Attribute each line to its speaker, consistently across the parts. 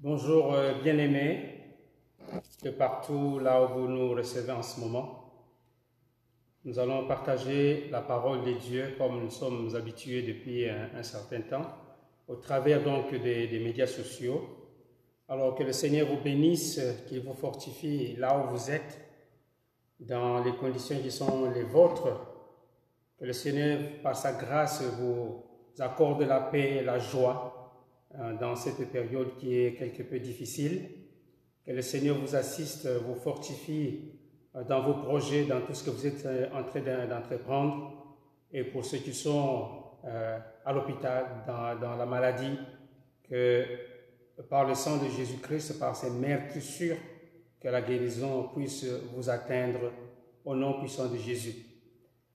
Speaker 1: Bonjour euh, bien-aimés de partout là où vous nous recevez en ce moment. Nous allons partager la parole de Dieu comme nous sommes habitués depuis un, certain temps, au travers donc des, médias sociaux. Alors que le Seigneur vous bénisse, qu'il vous fortifie là où vous êtes, dans les conditions qui sont les vôtres. Que le Seigneur, par sa grâce, vous accorde la paix et la joie dans cette période qui est quelque peu difficile. Que le Seigneur vous assiste, vous fortifie euh, dans vos projets, dans tout ce que vous êtes euh, en train d'entreprendre. Et pour ceux qui sont à l'hôpital, dans, la maladie, que par le sang de Jésus-Christ, par ses mères sûres, que la guérison puisse vous atteindre au nom puissant de Jésus.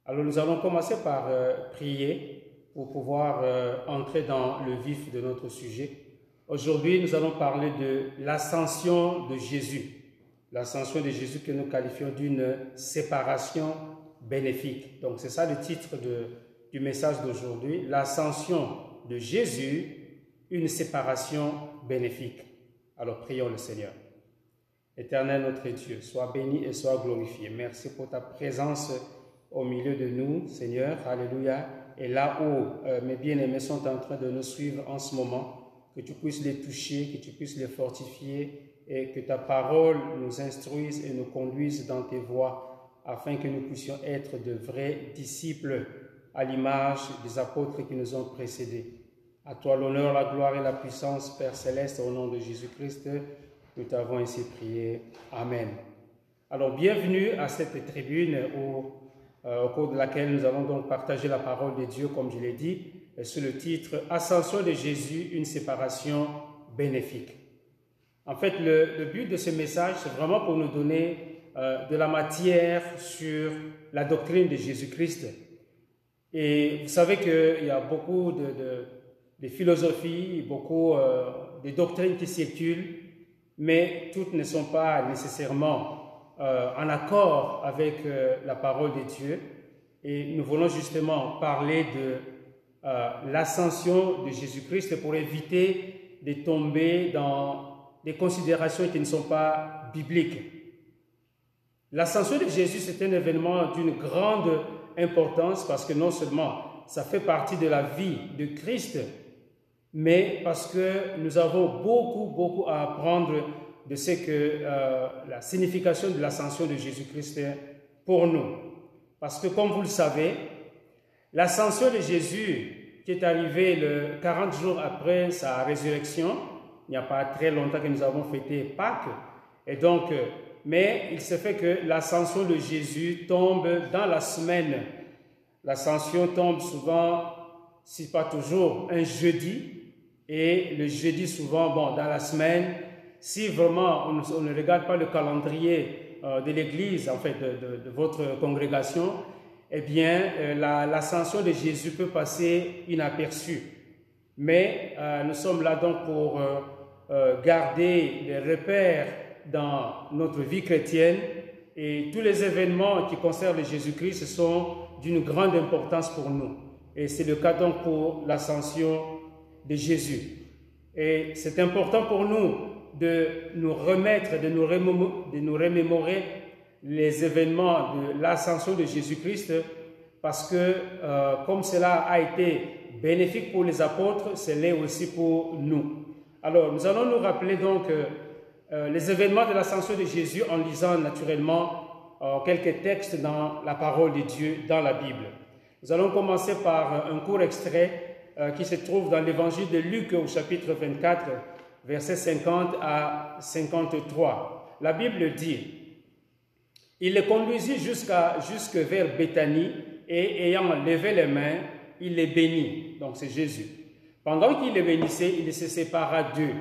Speaker 1: Alors nous allons commencer par prier pour pouvoir euh, entrer dans le vif de notre sujet. Aujourd'hui, nous allons parler de l'ascension de Jésus. L'ascension de Jésus que nous qualifions d'une séparation bénéfique. Donc c'est ça le titre du message d'aujourd'hui. L'ascension de Jésus, une séparation bénéfique. Alors prions le Seigneur. Éternel notre Dieu, sois béni et sois glorifié. Merci pour ta présence au milieu de nous, Seigneur. Alléluia et là où euh, mes bien-aimés sont en train de nous suivre en ce moment, que tu puisses les toucher, que tu puisses les fortifier et que ta parole nous instruise et nous conduise dans tes voies afin que nous puissions être de vrais disciples à l'image des apôtres qui nous ont précédés. À toi l'honneur, la gloire et la puissance, Père céleste, au nom de Jésus-Christ, nous t'avons ainsi prié. Amen. Alors bienvenue à cette tribune où au cours de laquelle nous allons donc partager la parole de Dieu, comme je l'ai dit, sous le titre Ascension de Jésus, une séparation bénéfique. En fait, le, but de ce message, c'est vraiment pour nous donner euh, de la matière sur la doctrine de Jésus-Christ. Et vous savez qu'il y a beaucoup de, philosophies, beaucoup euh, de doctrines qui circulent, mais toutes ne sont pas nécessairement euh, en accord avec euh, la parole de Dieu. Et nous voulons justement parler de euh, l'ascension de Jésus-Christ pour éviter de tomber dans des considérations qui ne sont pas bibliques. L'ascension de Jésus, c'est un événement d'une grande importance parce que non seulement ça fait partie de la vie de Christ, mais parce que nous avons beaucoup, beaucoup à apprendre de ce que euh, la signification de l'ascension de Jésus-Christ est pour nous. Parce que comme vous le savez, l'ascension de Jésus qui est arrivée le 40 jours après sa résurrection, il n'y a pas très longtemps que nous avons fêté Pâques, et donc, euh, mais il se fait que l'ascension de Jésus tombe dans la semaine. L'ascension tombe souvent, si pas toujours, un jeudi, et le jeudi souvent, bon, dans la semaine, si vraiment on, ne regarde pas le calendrier euh, de l'Église, en fait, de, votre congrégation, eh bien, euh, l'ascension de Jésus peut passer inaperçue. Mais euh, nous sommes là donc pour garder les repères dans notre vie chrétienne et tous les événements qui concernent Jésus-Christ sont d'une grande importance pour nous. Et c'est le cas donc pour l'ascension de Jésus. Et c'est important pour nous de nous remettre, de nous, remémorer les événements de l'ascension de Jésus-Christ, parce que euh, comme cela a été bénéfique pour les apôtres, c'est l'est aussi pour nous. Alors, nous allons nous rappeler donc euh, euh, les événements de l'ascension de Jésus en lisant naturellement quelques textes dans la parole de Dieu, dans la Bible. Nous allons commencer par un court extrait qui se trouve dans l'évangile de Luc au chapitre 24, versets 50 à 53. La Bible dit, il les conduisit jusqu'à, jusque vers Béthanie et ayant levé les mains, il les bénit. Donc c'est Jésus. Pendant qu'il les bénissait, il se sépara d'eux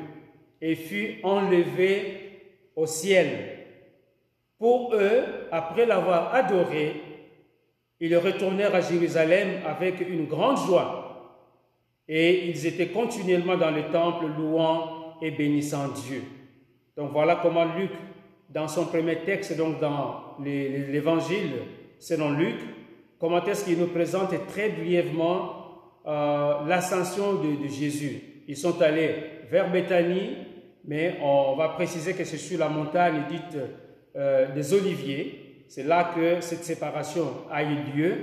Speaker 1: et fut enlevé au ciel. Pour eux, après l'avoir adoré, ils retournèrent à Jérusalem avec une grande joie. Et ils étaient continuellement dans le temple louant et bénissant Dieu. Donc voilà comment Luc, dans son premier texte, donc dans l'évangile selon Luc, comment est-ce qu'il nous présente très brièvement euh, l'ascension de, Jésus. Ils sont allés vers Béthanie mais on va préciser que c'est sur la montagne dite euh, des Oliviers. C'est là que cette séparation a eu lieu.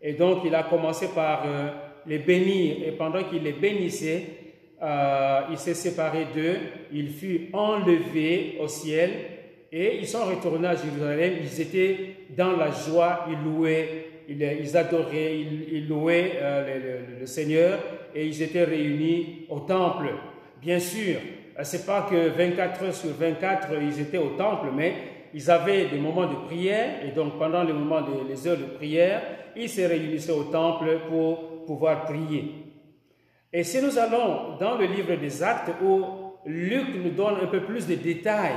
Speaker 1: Et donc, il a commencé par euh, les bénir. Et pendant qu'il les bénissait, euh, il s'est séparé d'eux. Il fut enlevé au ciel. Et ils sont retournés à Jérusalem. Ils étaient dans la joie. Ils louaient, ils, adoraient, ils, louaient le, le Seigneur. Et ils étaient réunis au temple. Bien sûr, c'est pas que 24 heures sur 24, ils étaient au temple, mais ils avaient des moments de prière, et donc pendant les moments les heures de prière, ils se réunissaient au temple pour pouvoir prier. Et si nous allons dans le livre des Actes, où Luc nous donne un peu plus de détails,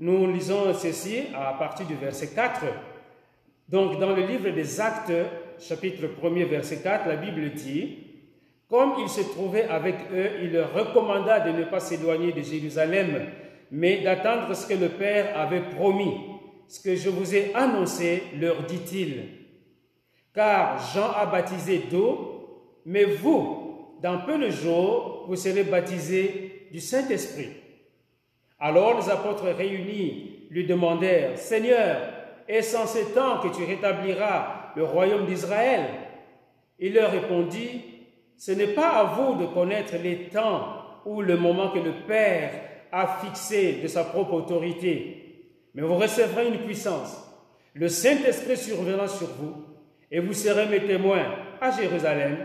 Speaker 1: nous lisons ceci à partir du verset 4. Donc dans le livre des Actes, chapitre 1er, verset 4, la Bible dit, comme il se trouvait avec eux, il leur recommanda de ne pas s'éloigner de Jérusalem, mais d'attendre ce que le Père avait promis. Ce que je vous ai annoncé, leur dit-il. Car Jean a baptisé d'eau, mais vous, dans peu de jours, vous serez baptisés du Saint-Esprit. Alors les apôtres réunis lui demandèrent, Seigneur, est-ce en ce temps que tu rétabliras le royaume d'Israël? Il leur répondit, ce n'est pas à vous de connaître les temps ou le moment que le Père a fixé de sa propre autorité, mais vous recevrez une puissance. Le Saint-Esprit surviendra sur vous et vous serez mes témoins à Jérusalem,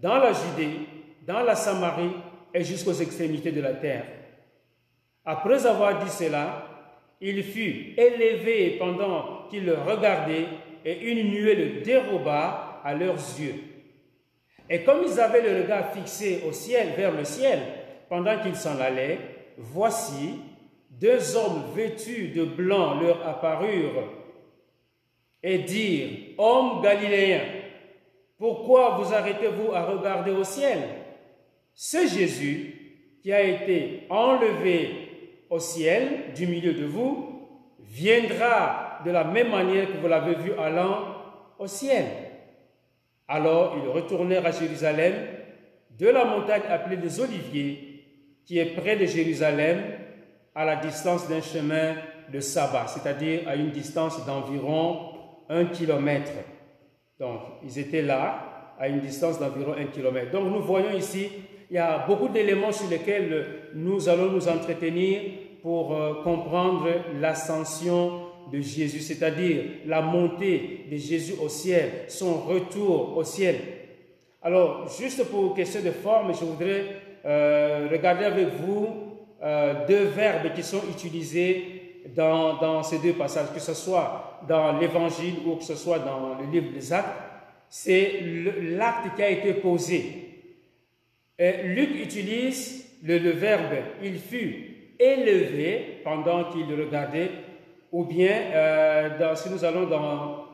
Speaker 1: dans la Judée, dans la Samarie et jusqu'aux extrémités de la terre. Après avoir dit cela, il fut élevé pendant qu'il le regardait et une nuée le déroba à leurs yeux. Et comme ils avaient le regard fixé au ciel, vers le ciel, pendant qu'ils s'en allaient, voici, deux hommes vêtus de blanc leur apparurent et dirent, Hommes galiléens, pourquoi vous arrêtez-vous à regarder au ciel? Ce Jésus qui a été enlevé au ciel du milieu de vous viendra de la même manière que vous l'avez vu allant au ciel. Alors ils retournèrent à Jérusalem de la montagne appelée des Oliviers, qui est près de Jérusalem, à la distance d'un chemin de sabbat, c'est-à-dire à une distance d'environ un kilomètre. Donc, ils étaient là, à une distance d'environ un kilomètre. Donc, nous voyons ici, il y a beaucoup d'éléments sur lesquels nous allons nous entretenir pour euh, comprendre l'ascension de Jésus, c'est-à-dire la montée de Jésus au ciel, son retour au ciel. Alors, juste pour question de forme, je voudrais euh, regarder avec vous euh, deux verbes qui sont utilisés dans, dans, ces deux passages, que ce soit dans l'Évangile ou que ce soit dans le livre des Actes. C'est l'acte qui a été posé. Luc utilise le, verbe il fut élevé pendant qu'il regardait ou bien euh, si nous allons dans,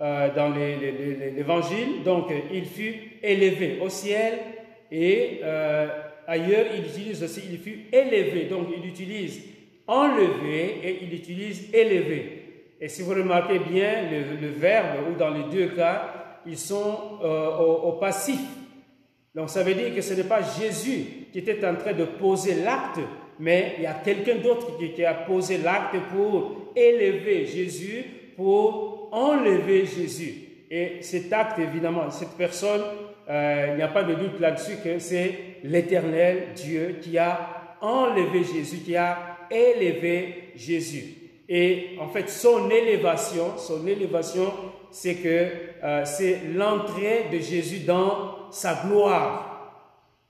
Speaker 1: euh, dans l'évangile, donc il fut élevé au ciel et euh, ailleurs il utilise aussi il fut élevé, donc il utilise enlevé et il utilise élevé. Et si vous remarquez bien le, verbe, ou dans les deux cas, ils sont au, passif. Donc ça veut dire que ce n'est pas Jésus qui était en train de poser l'acte, mais il y a quelqu'un d'autre qui, a posé l'acte pour élever Jésus, pour enlever Jésus. Et cet acte, évidemment, cette personne, euh, il n'y a pas de doute là-dessus que c'est l'éternel Dieu qui a enlevé Jésus, qui a élevé Jésus. Et en fait, son élévation, son élévation, c'est que euh, c'est l'entrée de Jésus dans sa gloire.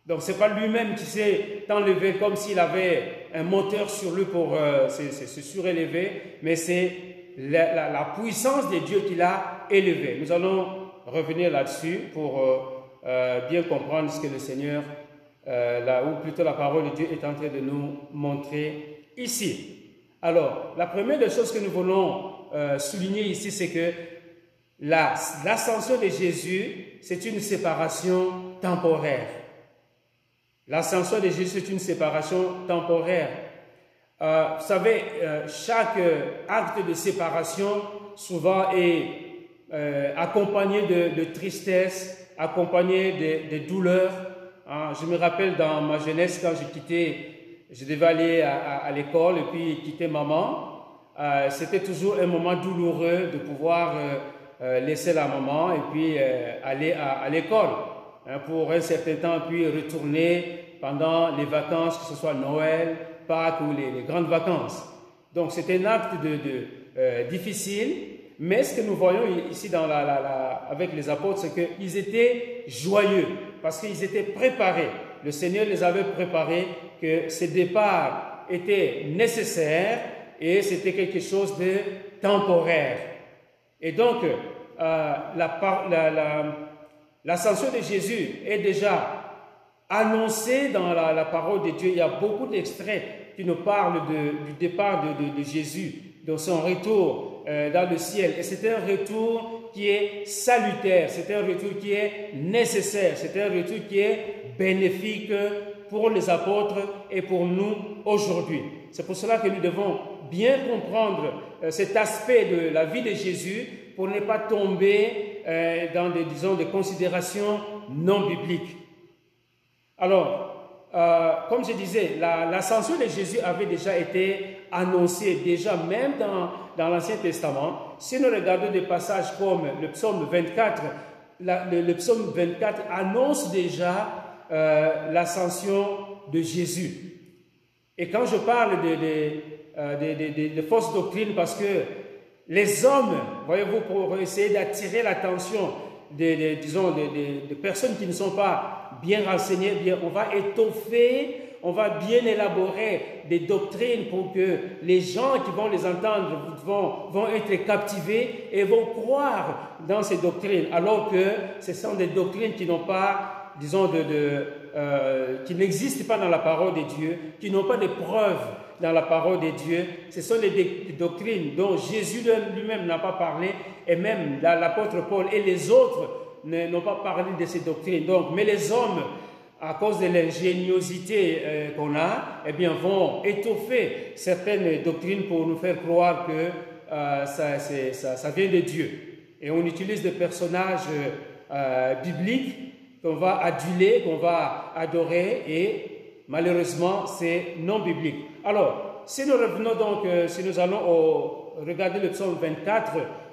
Speaker 1: Donc c'est pas lui-même qui s'est enlevé comme s'il avait un moteur sur lui pour euh, se, surélever, mais c'est la, puissance de Dieu qui l'a élevé. Nous allons revenir là-dessus pour euh, bien comprendre ce que le Seigneur, là, ou plutôt la parole de Dieu est en train de nous montrer ici. Alors, la première des choses que nous voulons souligner ici, c'est que l'ascension de Jésus, c'est une séparation temporaire. L'ascension de Jésus est une séparation temporaire. Euh, vous savez, euh, chaque acte de séparation souvent est euh, accompagné de, tristesse, accompagné de, douleurs. Hein. je me rappelle dans ma jeunesse quand j'ai quitté je devais aller à, l'école et puis quitter maman. Euh, c'était toujours un moment douloureux de pouvoir euh, euh, laisser la maman et puis aller à, l'école hein, pour un certain temps, puis retourner pendant les vacances, que ce soit Noël, Pâques ou les, grandes vacances. Donc c'était un acte difficile, mais ce que nous voyons ici avec les apôtres, c'est qu'ils étaient joyeux parce qu'ils étaient préparés. Le Seigneur les avait préparés que ce départ était nécessaire et c'était quelque chose de temporaire. Et donc, euh, l'ascension la, de Jésus est déjà annoncée dans la, parole de Dieu. Il y a beaucoup d'extraits qui nous parlent du départ de, Jésus, de son retour euh, dans le ciel. Et c'est un retour qui est salutaire, c'est un retour qui est nécessaire, c'est un retour qui est bénéfique pour les apôtres et pour nous aujourd'hui. C'est pour cela que nous devons bien comprendre euh, cet aspect de la vie de Jésus pour ne pas tomber euh, dans des, disons, des considérations non bibliques. Alors, euh, comme je disais, l'ascension de Jésus avait déjà été annoncée, déjà même dans, dans l'Ancien Testament. Si nous regardons des passages comme le psaume 24, le, psaume 24 annonce déjà euh, l'ascension de Jésus. Et quand je parle de, de, euh, fausses doctrines, parce que les hommes, voyez-vous, pour essayer d'attirer l'attention des, personnes qui ne sont pas bien renseignées, bien, on va étoffer, on va bien élaborer des doctrines pour que les gens qui vont les entendre vont, vont être captivés et vont croire dans ces doctrines, alors que ce sont des doctrines qui n'ont pas disons, de, euh, qui n'existent pas dans la parole de Dieu, qui n'ont pas de preuves dans la parole de Dieu. Ce sont des, doctrines dont Jésus lui-même n'a pas parlé, et même l'apôtre Paul et les autres n'ont pas parlé de ces doctrines. Donc, mais les hommes, à cause de l'ingéniosité euh, qu'on a, eh bien, vont étoffer certaines doctrines pour nous faire croire que euh, ça, vient de Dieu. Et on utilise des personnages bibliques qu'on va aduler, qu'on va adorer, et malheureusement, c'est non biblique. Alors, si nous revenons donc, euh, si nous allons regarder le psaume 24,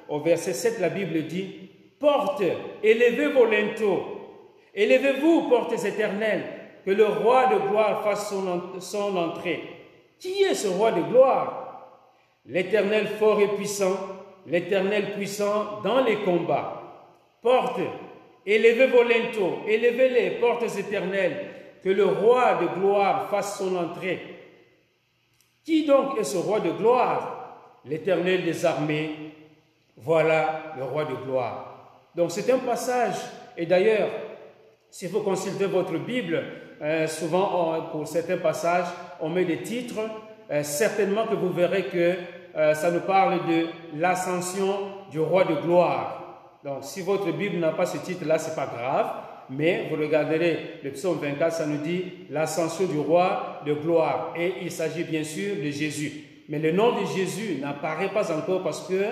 Speaker 1: au verset 7, la Bible dit, Porte, élevez vos linteaux, élevez-vous, portes éternelles, que le roi de gloire fasse son entrée. Qui est ce roi de gloire? L'éternel fort et puissant, l'éternel puissant dans les combats. Porte, Élevez vos linteaux, élevez les portes éternelles, que le roi de gloire fasse son entrée. Qui donc est ce roi de gloire? L'éternel des armées, voilà le roi de gloire. Donc c'est un passage, et d'ailleurs, si vous consultez votre Bible, euh, souvent pour certains passages, on met des titres, euh, certainement que vous verrez que euh, ça nous parle de l'ascension du roi de gloire. Donc, si votre Bible n'a pas ce titre-là, ce n'est pas grave, mais vous regarderez le psaume 24, ça nous dit l'ascension du roi de gloire. Et il s'agit bien sûr de Jésus. Mais le nom de Jésus n'apparaît pas encore parce que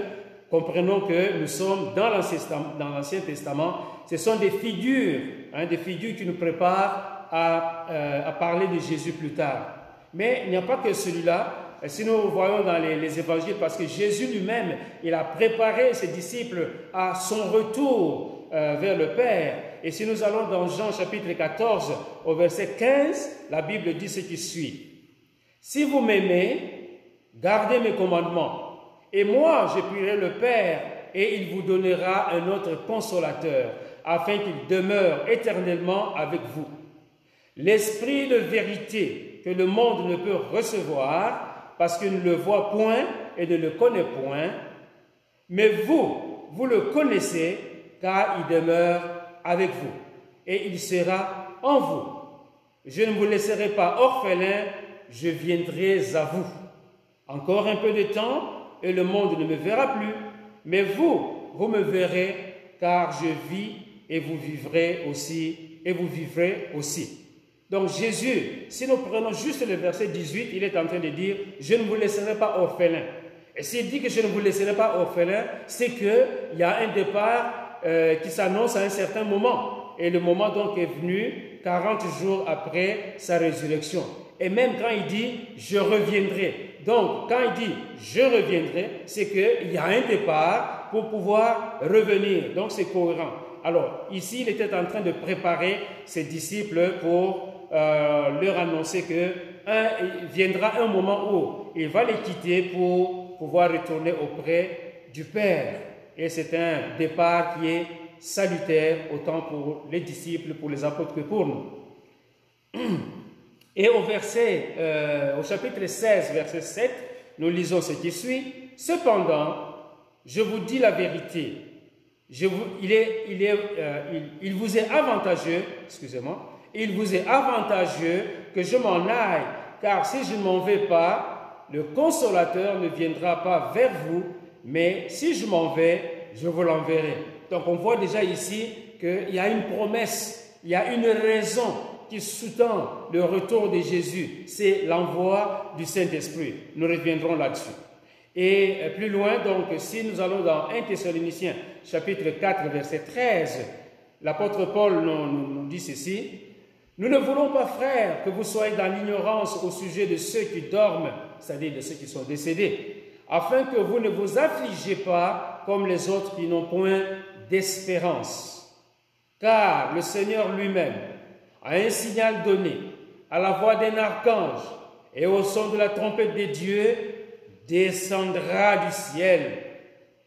Speaker 1: comprenons que nous sommes dans l'Ancien Testament. Ce sont des figures, hein, des figures qui nous préparent euh, à parler de Jésus plus tard. Mais il n'y a pas que celui-là. Si nous voyons dans les, évangiles, parce que Jésus lui-même, il a préparé ses disciples à son retour euh, vers le Père. Et si nous allons dans Jean chapitre 14, au verset 15, la Bible dit ce qui suit. Si vous m'aimez, gardez mes commandements. Et moi, je prierai le Père, et il vous donnera un autre consolateur, afin qu'il demeure éternellement avec vous. L'esprit de vérité que le monde ne peut recevoir, parce qu'il ne le voit point et ne le connaît point. Mais vous, vous le connaissez, car il demeure avec vous, et il sera en vous. Je ne vous laisserai pas orphelin, je viendrai à vous. Encore un peu de temps, et le monde ne me verra plus, mais vous, vous me verrez, car je vis et vous vivrez aussi, et vous vivrez aussi. Donc Jésus, si nous prenons juste le verset 18, il est en train de dire, je ne vous laisserai pas orphelin. Et s'il dit que je ne vous laisserai pas orphelin, c'est qu'il y a un départ euh, qui s'annonce à un certain moment. Et le moment donc est venu 40 jours après sa résurrection. Et même quand il dit je reviendrai. Donc quand il dit je reviendrai, c'est qu'il y a un départ pour pouvoir revenir. Donc c'est cohérent. Alors ici, il était en train de préparer ses disciples pour euh, leur annoncer que un, viendra un moment où il va les quitter pour pouvoir retourner auprès du Père. Et c'est un départ qui est salutaire autant pour les disciples, pour les apôtres que pour nous. Et au verset, euh, au chapitre 16, verset 7, nous lisons ce qui suit. Cependant, je vous dis la vérité. Je vous, il, est, il, est, euh, il vous est avantageux, excusez-moi, il vous est avantageux que je m'en aille, car si je ne m'en vais pas, le consolateur ne viendra pas vers vous, mais si je m'en vais, je vous l'enverrai. Donc on voit déjà ici qu'il y a une promesse, il y a une raison qui sous-tend le retour de Jésus, c'est l'envoi du Saint-Esprit. Nous reviendrons là-dessus. Et plus loin, donc, si nous allons dans 1 Thessaloniciens, chapitre 4, verset 13, l'apôtre Paul nous, nous, dit ceci. Nous ne voulons pas, frères, que vous soyez dans l'ignorance au sujet de ceux qui dorment, c'est-à-dire de ceux qui sont décédés, afin que vous ne vous affligez pas comme les autres qui n'ont point d'espérance. Car le Seigneur lui-même, à un signal donné, à la voix d'un archange et au son de la trompette des dieux, descendra du ciel.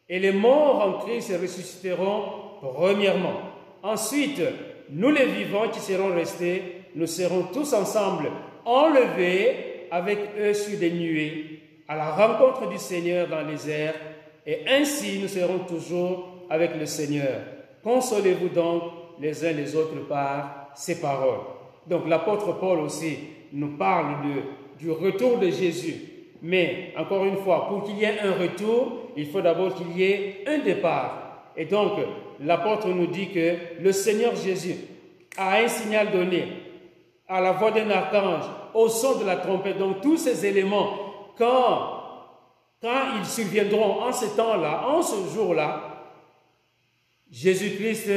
Speaker 1: Et les morts en Christ ressusciteront premièrement. Ensuite, nous les vivants qui serons restés, nous serons tous ensemble enlevés avec eux sur des nuées à la rencontre du Seigneur dans les airs, et ainsi nous serons toujours avec le Seigneur. Consolez-vous donc les uns les autres par ces paroles. Donc l'apôtre Paul aussi nous parle de, du retour de Jésus. Mais encore une fois, pour qu'il y ait un retour, il faut d'abord qu'il y ait un départ. Et donc l'apôtre nous dit que le Seigneur Jésus a un signal donné à la voix d'un archange, au son de la trompette. Donc tous ces éléments, quand, quand ils surviendront en ce temps-là, en ce jour-là, Jésus-Christ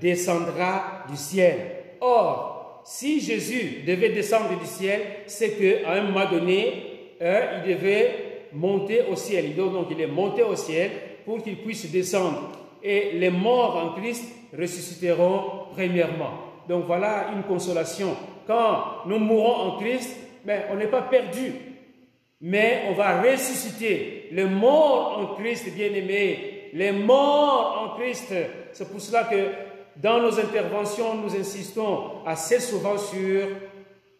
Speaker 1: descendra du ciel. Or, si Jésus devait descendre du ciel, c'est qu'à un moment donné, euh, il devait monter au ciel. Donc, il est monté au ciel pour qu'il puisse descendre. Et les morts en Christ ressusciteront premièrement. Donc voilà une consolation. Quand nous mourrons en Christ, ben, on n'est pas perdu, mais on va ressusciter. Les morts en Christ, bien-aimés, les morts en Christ. C'est pour cela que dans nos interventions, nous insistons assez souvent sur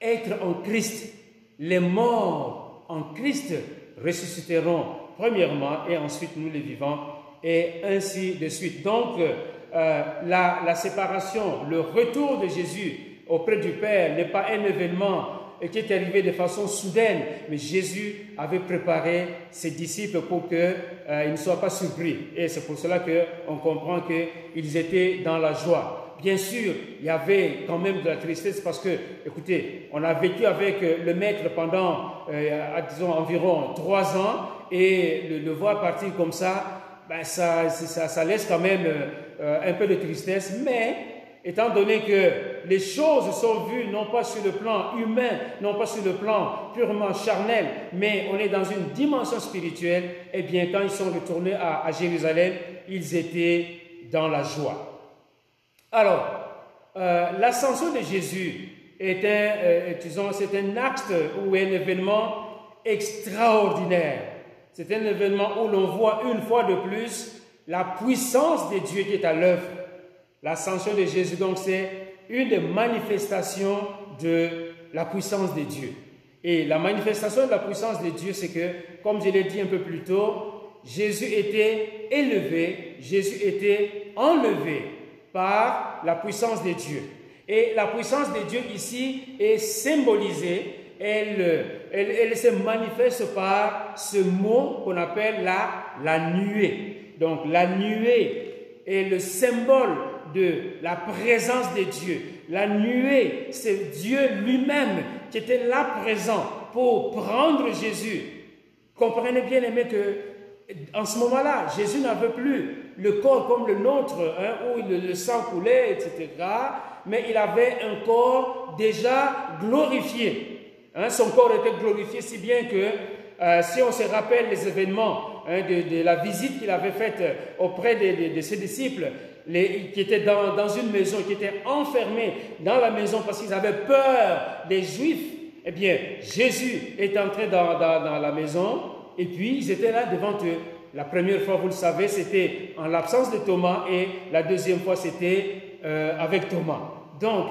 Speaker 1: être en Christ. Les morts en Christ ressusciteront premièrement et ensuite nous les vivants et ainsi de suite. Donc euh, la, séparation, le retour de Jésus auprès du Père n'est pas un événement qui est arrivé de façon soudaine, mais Jésus avait préparé ses disciples pour qu'ils euh, ne soient pas surpris. Et c'est pour cela qu'on comprend qu'ils étaient dans la joie. Bien sûr, il y avait quand même de la tristesse parce que, écoutez, on a vécu avec euh, le maître pendant, disons, environ trois ans et le voir partir comme ça, ben ça, laisse quand même euh, un peu de tristesse, mais étant donné que les choses sont vues non pas sur le plan humain, non pas sur le plan purement charnel, mais on est dans une dimension spirituelle, eh bien, quand ils sont retournés à, Jérusalem, ils étaient dans la joie. Alors, euh, l'ascension de Jésus est un, euh, c'est un acte ou un événement extraordinaire. C'est un événement où l'on voit une fois de plus la puissance de Dieu qui est à l'œuvre. L'ascension de Jésus, donc, c'est une des manifestations de la puissance de Dieu. Et la manifestation de la puissance de Dieu, c'est que, comme je l'ai dit un peu plus tôt, Jésus était élevé, Jésus était enlevé par la puissance de Dieu. Et la puissance de Dieu ici est symbolisée, elle, elle, elle se manifeste par ce mot qu'on appelle la, la nuée. Donc la nuée est le symbole de la présence de Dieu. La nuée, c'est Dieu lui-même qui était là présent pour prendre Jésus. Comprenez bien, aimé, que
Speaker 2: En ce moment-là, Jésus n'avait plus le corps comme le nôtre, hein, où le, sang coulait, etc. Mais il avait un corps déjà glorifié. Hein. son corps était glorifié si bien que euh, si on se rappelle les événements hein, de, la visite qu'il avait faite auprès de, ses disciples, les, qui étaient dans, une maison, qui étaient enfermés dans la maison parce qu'ils avaient peur des Juifs, eh bien, Jésus est entré dans, dans, la maison et puis ils étaient là devant eux. La première fois, vous le savez, c'était en l'absence de Thomas et la deuxième fois, c'était euh, avec Thomas. Donc,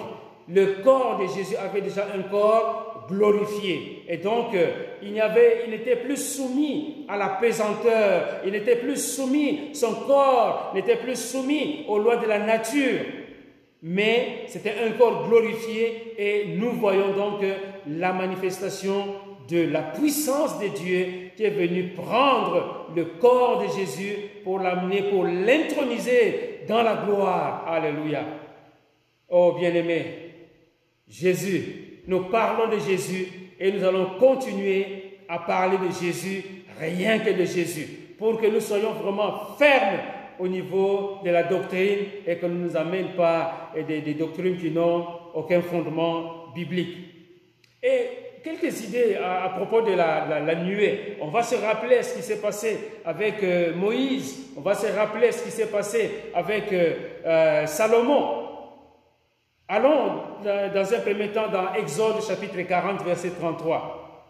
Speaker 2: le corps de Jésus avait déjà un corps glorifié. Et donc, euh, il n'était plus soumis à la pesanteur, il n'était plus soumis, son corps n'était plus soumis aux lois de la nature mais c'était un corps glorifié et nous voyons donc la manifestation de la puissance de Dieu qui est venu prendre le corps de Jésus pour l'amener, pour l'introniser dans la gloire. Alléluia. Oh bien-aimé, Jésus, nous parlons de Jésus et nous allons continuer à parler de Jésus, rien que de Jésus, pour que nous soyons vraiment fermes au niveau de la doctrine et que ne nous amène pas des, des doctrines qui n'ont aucun fondement biblique. Et quelques idées à, propos de la, nuée. On va se rappeler ce qui s'est passé avec euh, Moïse, on va se rappeler ce qui s'est passé avec euh, euh, Salomon. Allons dans un premier temps dans Exode chapitre 40, verset 33.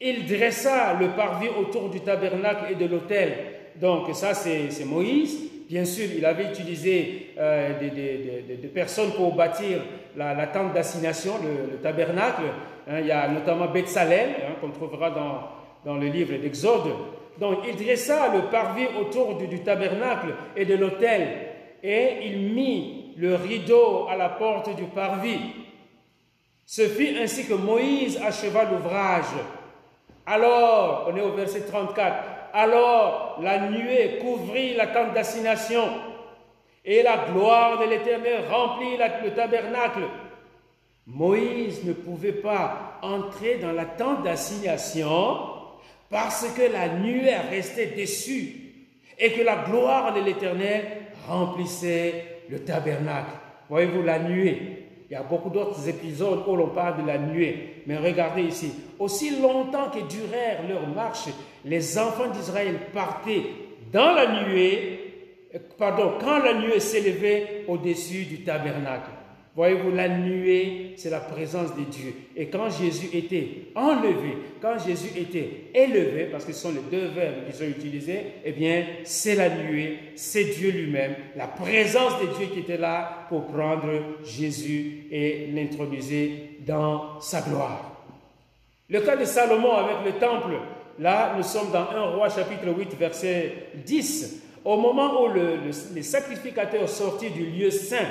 Speaker 2: Il dressa le parvis autour du tabernacle et de l'autel. Donc ça, c'est Moïse. Bien sûr, il avait utilisé euh, des, personnes pour bâtir la, tente d'assignation, le, tabernacle. Hein, il y a notamment Betsalel, hein, qu'on trouvera dans, dans le livre d'Exode. Donc, il dressa le parvis autour du, tabernacle et de l'autel, et il mit le rideau à la porte du parvis. Ce fut ainsi que Moïse acheva l'ouvrage. Alors, on est au verset 34, alors la nuée couvrit la tente d'assignation et la gloire de l'Éternel remplit le tabernacle. Moïse ne pouvait pas entrer dans la tente d'assignation parce que la nuée restait dessus et que la gloire de l'Éternel remplissait le tabernacle. Voyez-vous la nuée il y a beaucoup d'autres épisodes où l'on parle de la nuée. Mais regardez ici. Aussi longtemps que durèrent leur marche, les enfants d'Israël partaient dans la nuée, pardon, quand la nuée s'élevait au-dessus du tabernacle. Voyez-vous, la nuée, c'est la présence de Dieu. Et quand Jésus était enlevé, quand Jésus était élevé, parce que ce sont les deux verbes qui sont utilisés, eh bien, c'est la nuée, c'est Dieu lui-même, la présence de Dieu qui était là pour prendre Jésus et l'introduire dans sa gloire. Le cas de Salomon avec le temple, là, nous sommes dans 1 roi chapitre 8, verset 10. Au moment où les sacrificateurs du lieu saint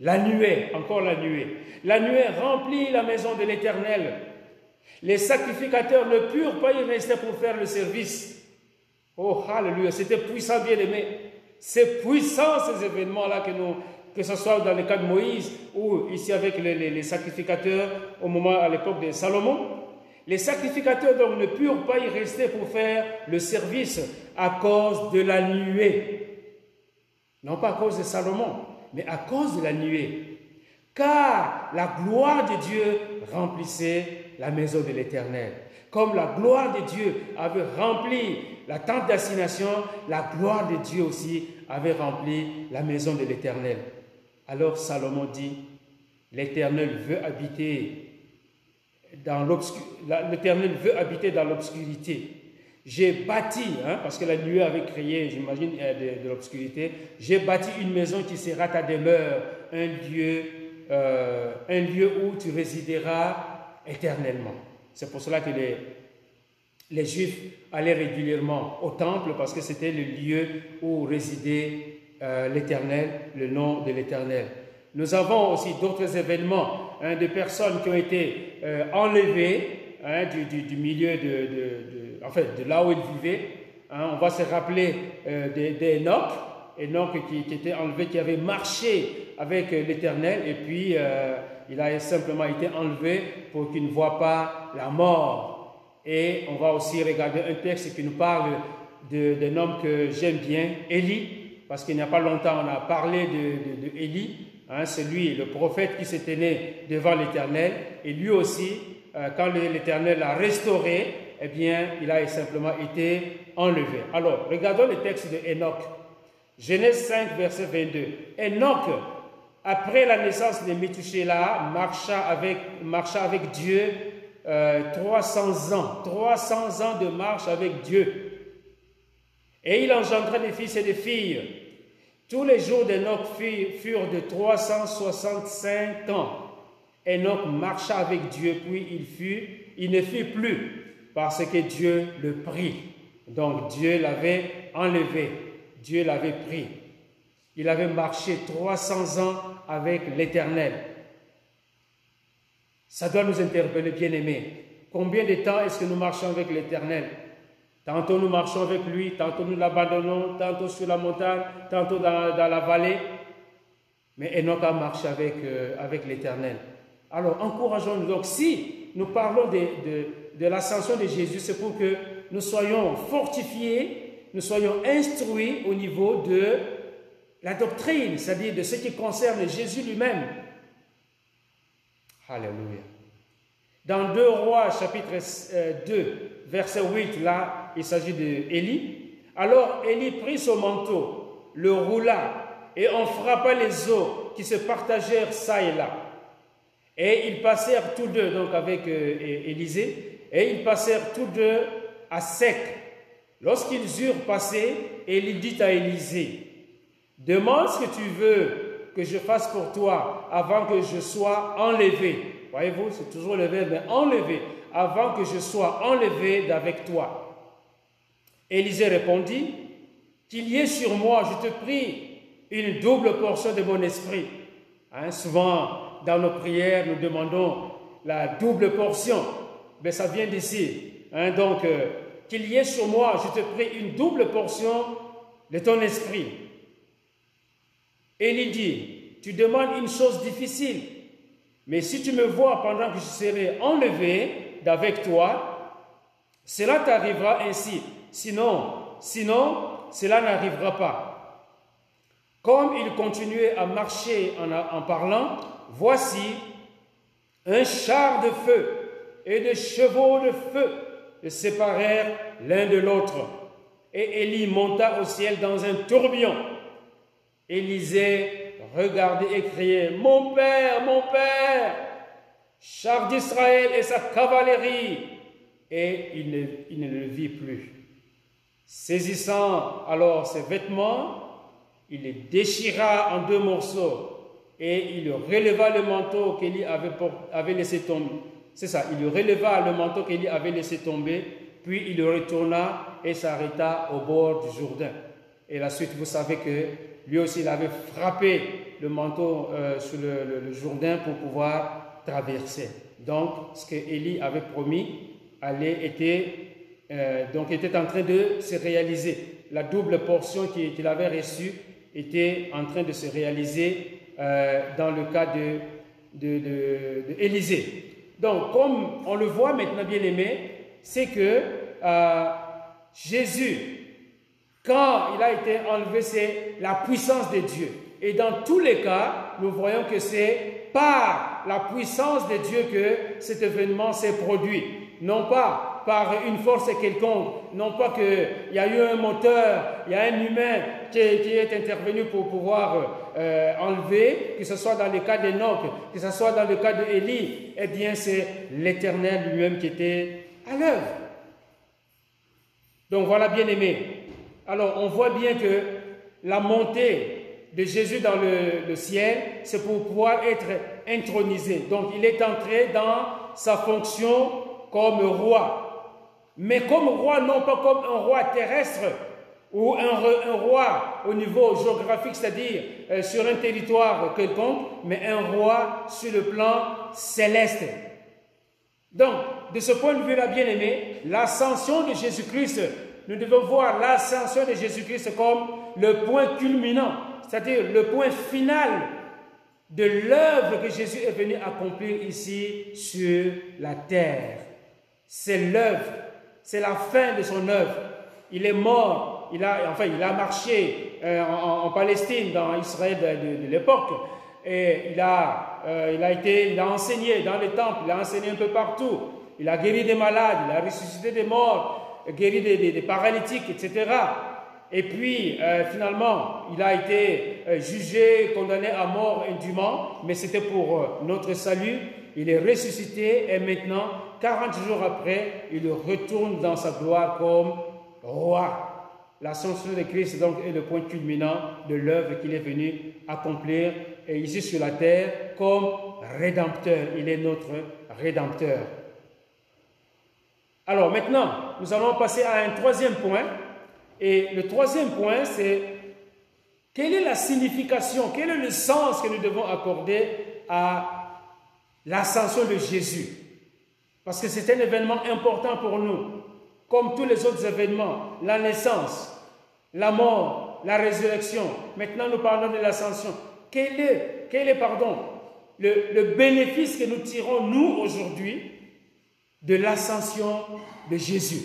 Speaker 2: la nuée, encore la nuée. La nuée remplit la maison de l'Éternel. Les sacrificateurs ne purent pas y rester pour faire le service. Oh, alléluia, c'était puissant, bien aimé. C'est puissant ces événements-là que nous, que ce soit dans le cas de Moïse ou ici avec les, sacrificateurs au moment, à l'époque de Salomon. Les sacrificateurs donc ne purent pas y rester pour faire le service à cause de la nuée. Non pas à cause de Salomon, mais à cause de la nuée. Car la gloire de Dieu remplissait la maison de l'Éternel. Comme la gloire de Dieu avait rempli la tente d'assignation, la gloire de Dieu aussi avait rempli la maison de l'Éternel. Alors Salomon dit, l'Éternel veut habiter dans l'Éternel veut habiter dans l'obscurité. J'ai bâti, hein, parce que la nuée avait créé, j'imagine, euh, de, l'obscurité, j'ai bâti une maison qui sera ta demeure, un lieu, euh, un lieu où tu résideras éternellement. C'est pour cela que les, les Juifs allaient régulièrement au temple, parce que c'était le lieu où résidait euh, l'Éternel, le nom de l'Éternel. Nous avons aussi d'autres événements hein, de personnes qui ont été enlevées hein, du, milieu de en fait, de là où il vivait. Hein, on va se rappeler euh, d'Enoch, Enoch qui, était enlevé, qui avait marché avec euh, l'Éternel, et puis euh, il a simplement été enlevé pour qu'il ne voit pas la mort. Et on va aussi regarder un texte qui nous parle d'un homme que j'aime bien, Élie, parce qu'il n'y a pas longtemps, on a parlé de, de, hein, c'est lui, le prophète qui s'était né devant l'Éternel, et lui aussi, euh, quand l'Éternel l'a restauré, eh bien, il a simplement été enlevé. Alors, regardons le texte de Enoch. Genèse 5, verset 22. Enoch, après la naissance de Methuselah, marcha avec, Dieu 300 euh, ans. 300 ans de marche avec Dieu. Et il engendra des fils et des filles. Tous les jours d'Enoch furent de 365 ans. Enoch marcha avec Dieu, puis il fut, il ne fut plus, parce que Dieu le prit. Donc Dieu l'avait enlevé, Dieu l'avait pris. Il avait marché 300 ans avec l'Éternel. Ça doit nous interpeller, bien-aimés. Combien de temps est-ce que nous marchons avec l'Éternel? Tantôt nous marchons avec lui, tantôt nous l'abandonnons, tantôt sur la montagne, tantôt dans, la vallée. Mais Enoch a marché avec, euh, avec l'Éternel. Alors encourageons-nous. Donc si nous parlons de, de l'ascension de Jésus, c'est pour que nous soyons fortifiés, nous soyons instruits au niveau de la doctrine, c'est-à-dire de ce qui concerne Jésus lui-même. Alléluia. Dans 2 Rois, chapitre 2, euh, verset 8, là, il s'agit d'Élie. Alors Élie prit son manteau, le roula, et on frappa les eaux qui se partagèrent ça et là. Et ils passèrent tous deux, donc avec euh, Élisée, et ils passèrent tous deux à sec. Lorsqu'ils eurent passé, Élie dit à Élisée, demande ce que tu veux que je fasse pour toi avant que je sois enlevé. Voyez-vous, c'est toujours le verbe enlever, avant que je sois enlevé d'avec toi. Élisée répondit, qu'il y ait sur moi, je te prie, une double portion de mon esprit. Hein, souvent, dans nos prières, nous demandons la double portion. Mais ça vient d'ici. Hein, donc, euh, qu'il y ait sur moi, je te prie, une double portion de ton esprit. Élie dit, tu demandes une chose difficile. Mais si tu me vois pendant que je serai enlevé d'avec toi, cela t'arrivera ainsi. Sinon, sinon, cela n'arrivera pas. Comme il continuait à marcher en parlant, voici un char de feu et des chevaux de feu se séparèrent l'un de l'autre. Et Élie monta au ciel dans un tourbillon. Élisée regardait et criait, Mon Père, mon Père, char d'Israël et sa cavalerie. Et il ne, le vit plus. Saisissant alors ses vêtements, il les déchira en deux morceaux et il releva le manteau avait, avait laissé tomber. C'est ça, il releva le manteau qu'il avait laissé tomber, puis il retourna et s'arrêta au bord du Jourdain. Et la suite, vous savez que lui aussi, il avait frappé le manteau euh, sur le, Jourdain pour pouvoir traverser. Donc, ce que Élie avait promis allait, était, euh, donc était en train de se réaliser. La double portion qu'il avait reçue était en train de se réaliser euh, dans le cas de, de, Donc, comme on le voit maintenant, bien aimé, c'est que Jésus quand il a été enlevé, c'est la puissance de Dieu. Et dans tous les cas, nous voyons que c'est par la puissance de Dieu que cet événement s'est produit. Non pas par une force quelconque, non pas qu'il y a eu un moteur, il y a un humain qui, est intervenu pour pouvoir euh, enlever, que ce soit dans le cas d'Enoch, que ce soit dans le cas d'Élie, eh bien c'est l'Éternel lui-même qui était à l'œuvre. Donc voilà, bien aimé, alors on voit bien que la montée de Jésus dans le, ciel, c'est pour pouvoir être intronisé. Donc il est entré dans sa fonction comme roi. Mais comme roi, non pas comme un roi terrestre ou un, roi au niveau géographique, c'est-à-dire euh, sur un territoire quelconque, mais un roi sur le plan céleste. Donc, de ce point de vue-là, bien aimé, l'ascension de Jésus-Christ nous devons voir l'ascension de Jésus-Christ comme le point culminant, c'est-à-dire le point final de l'œuvre que Jésus est venu accomplir ici sur la terre. C'est l'œuvre, c'est la fin de son œuvre. il est mort, il a, enfin, il a marché euh, en, Palestine, dans Israël de, l'époque, et il a, euh, il a été, il a enseigné dans les temples, il a enseigné un peu partout, il a guéri des malades, il a ressuscité des morts, guéri des, des, paralytiques, etc. Et puis, euh, finalement, il a été jugé, condamné à mort indûment, mais c'était pour notre salut. Il est ressuscité et maintenant, 40 jours après, il retourne dans sa gloire comme roi. L'ascension de Christ donc est le point culminant de l'œuvre qu'il est venu accomplir ici sur la terre comme rédempteur. Il est notre rédempteur. Alors maintenant, nous allons passer à un troisième point. Et le troisième point, c'est quelle est la signification, quel est le sens que nous devons accorder à l'ascension de Jésus? Parce que c'est un événement important pour nous comme tous les autres événements, la naissance, la mort, la résurrection. Maintenant, nous parlons de l'ascension. Quel est, quel pardon, le, bénéfice que nous tirons, nous, aujourd'hui, de l'ascension de Jésus?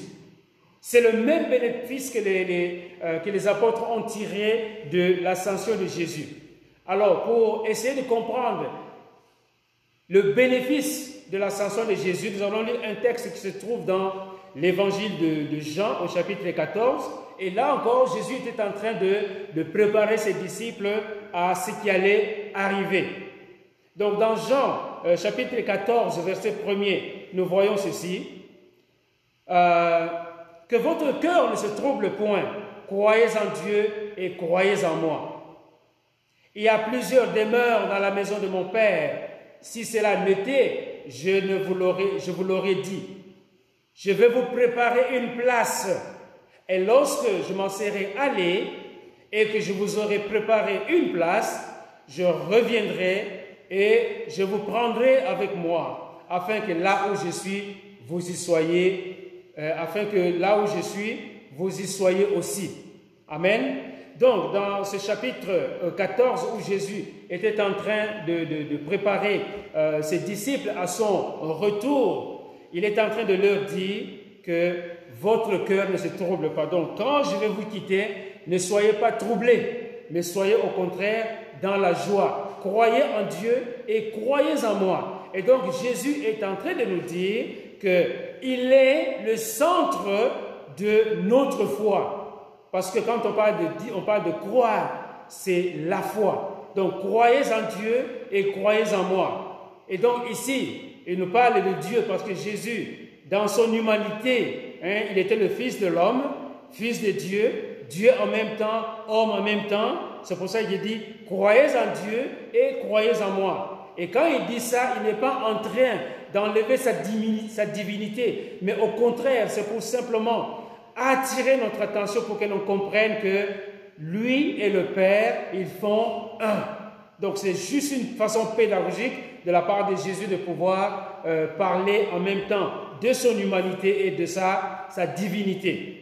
Speaker 2: C'est le même bénéfice que les, euh, que les apôtres ont tiré de l'ascension de Jésus. Alors, pour essayer de comprendre le bénéfice de l'ascension de Jésus, nous allons lire un texte qui se trouve dans l'évangile de, Jean au chapitre 14. Et là encore, Jésus était en train de, préparer ses disciples à ce qui allait arriver. Donc dans Jean euh, chapitre 14, verset 1er, nous voyons ceci. Euh, que votre cœur ne se trouble point. Croyez en Dieu et croyez en moi. Il y a plusieurs demeures dans la maison de mon Père. Si cela n'était, je, ne vous je vous l'aurais dit. Je vais vous préparer une place. Et lorsque je m'en serai allé et que je vous aurai préparé une place, je reviendrai et je vous prendrai avec moi, afin que là où je suis, vous y soyez, euh, afin que là où je suis, vous y soyez aussi. Amen. Donc, dans ce chapitre 14 euh, où Jésus était en train de, préparer euh, ses disciples à son retour il est en train de leur dire que votre cœur ne se trouble pas. Donc, quand je vais vous quitter, ne soyez pas troublés, mais soyez au contraire dans la joie. Croyez en Dieu et croyez en moi. Et donc, Jésus est en train de nous dire qu'il est le centre de notre foi. Parce que quand on parle de, on parle de croire, c'est la foi. Donc, croyez en Dieu et croyez en moi. Et donc, ici, il nous parle de Dieu parce que Jésus, dans son humanité, hein, il était le Fils de l'homme, Fils de Dieu, Dieu en même temps, homme en même temps. C'est pour ça qu'il dit, croyez en Dieu et croyez en moi. Et quand il dit ça, il n'est pas en train d'enlever sa, sa divinité, mais au contraire, c'est pour simplement attirer notre attention pour que l'on comprenne que lui et le Père, ils font un. Donc c'est juste une façon pédagogique de la part de Jésus de pouvoir euh, parler en même temps de son humanité et de sa, sa divinité.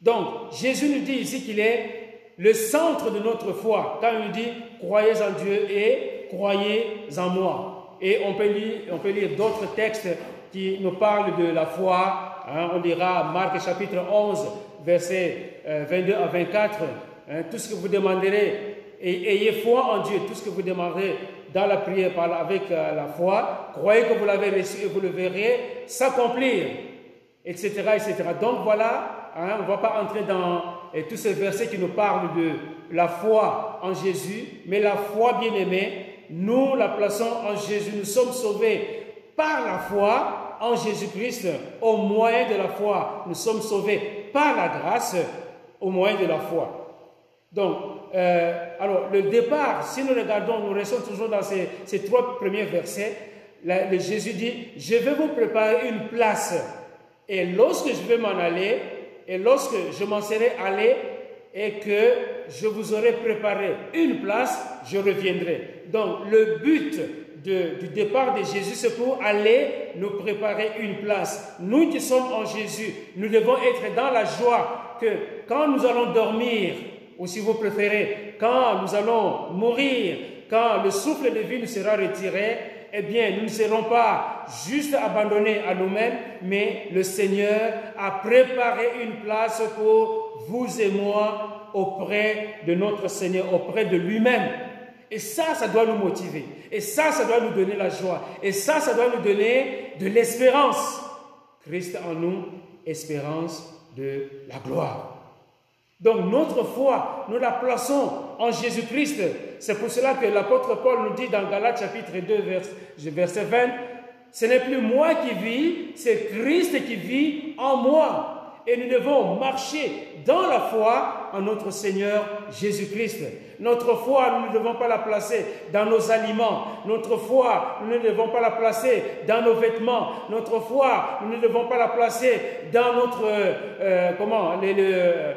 Speaker 2: Donc, Jésus nous dit ici qu'il est le centre de notre foi. Quand il dit croyez en Dieu et croyez en moi. Et on peut lire, on peut lire d'autres textes qui nous parlent de la foi. Hein. on lira Marc chapitre 11, versets 22 euh, à 24. Hein. tout ce que vous demanderez, et ayez foi en Dieu. Tout ce que vous demanderez dans la prière avec euh, la foi, croyez que vous l'avez reçu et vous le verrez s'accomplir, etc., etc. Donc voilà, hein, on ne va pas entrer dans tous ces versets qui nous parlent de la foi en Jésus, mais la foi bien-aimée, nous la plaçons en Jésus. Nous sommes sauvés par la foi en Jésus-Christ, au moyen de la foi. Nous sommes sauvés par la grâce, au moyen de la foi. Donc, euh, alors, le départ, si nous regardons, nous restons toujours dans ces, trois premiers versets. Jésus dit, je vais vous préparer une place. Et lorsque je vais m'en aller, et lorsque je m'en serai allé, et que je vous aurai préparé une place, je reviendrai. Donc, le but du départ de Jésus, c'est pour aller nous préparer une place. Nous qui sommes en Jésus, nous devons être dans la joie que quand nous allons dormir, ou si vous préférez, quand nous allons mourir, quand le souffle de vie nous sera retiré, eh bien, nous ne serons pas juste abandonnés à nous-mêmes, mais le Seigneur a préparé une place pour vous et moi auprès de notre Seigneur, auprès de lui-même. Et ça, ça doit nous motiver. Et ça, ça doit nous donner la joie. Et ça, ça doit nous donner de l'espérance. Christ en nous, espérance de la gloire. Donc notre foi, nous la plaçons en Jésus-Christ. C'est pour cela que l'apôtre Paul nous dit dans Galates chapitre 2, verset 20, ce n'est plus moi qui vis, c'est Christ qui vit en moi. Et nous devons marcher dans la foi en notre Seigneur Jésus-Christ. Notre foi, nous ne devons pas la placer dans nos aliments. Notre foi, nous ne devons pas la placer dans nos vêtements. Notre foi, nous ne devons pas la placer dans notre, euh, comment, les, euh,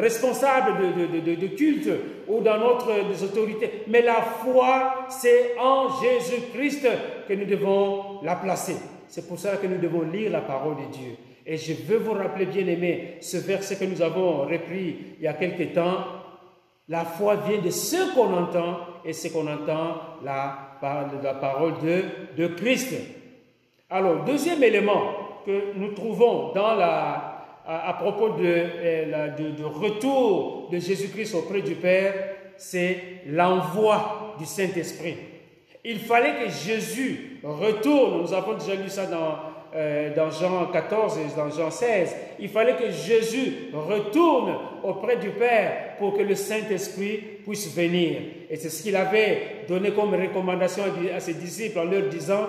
Speaker 2: responsables de, de, culte ou dans notre autorités. Mais la foi, c'est en Jésus-Christ que nous devons la placer. C'est pour ça que nous devons lire la parole de Dieu. Et je veux vous rappeler, bien aimé, ce verset que nous avons repris il y a quelque temps. La foi vient de ce qu'on entend et ce qu'on entend la, la parole de, de Christ. Alors, deuxième élément que nous trouvons dans la, à, propos euh, de, de, retour de Jésus-Christ auprès du Père, c'est l'envoi du Saint-Esprit. Il fallait que Jésus retourne, nous avons déjà lu ça dans euh, dans Jean 14 et dans Jean 16, il fallait que Jésus retourne auprès du Père pour que le Saint-Esprit puisse venir. Et c'est ce qu'il avait donné comme recommandation à ses disciples en leur disant,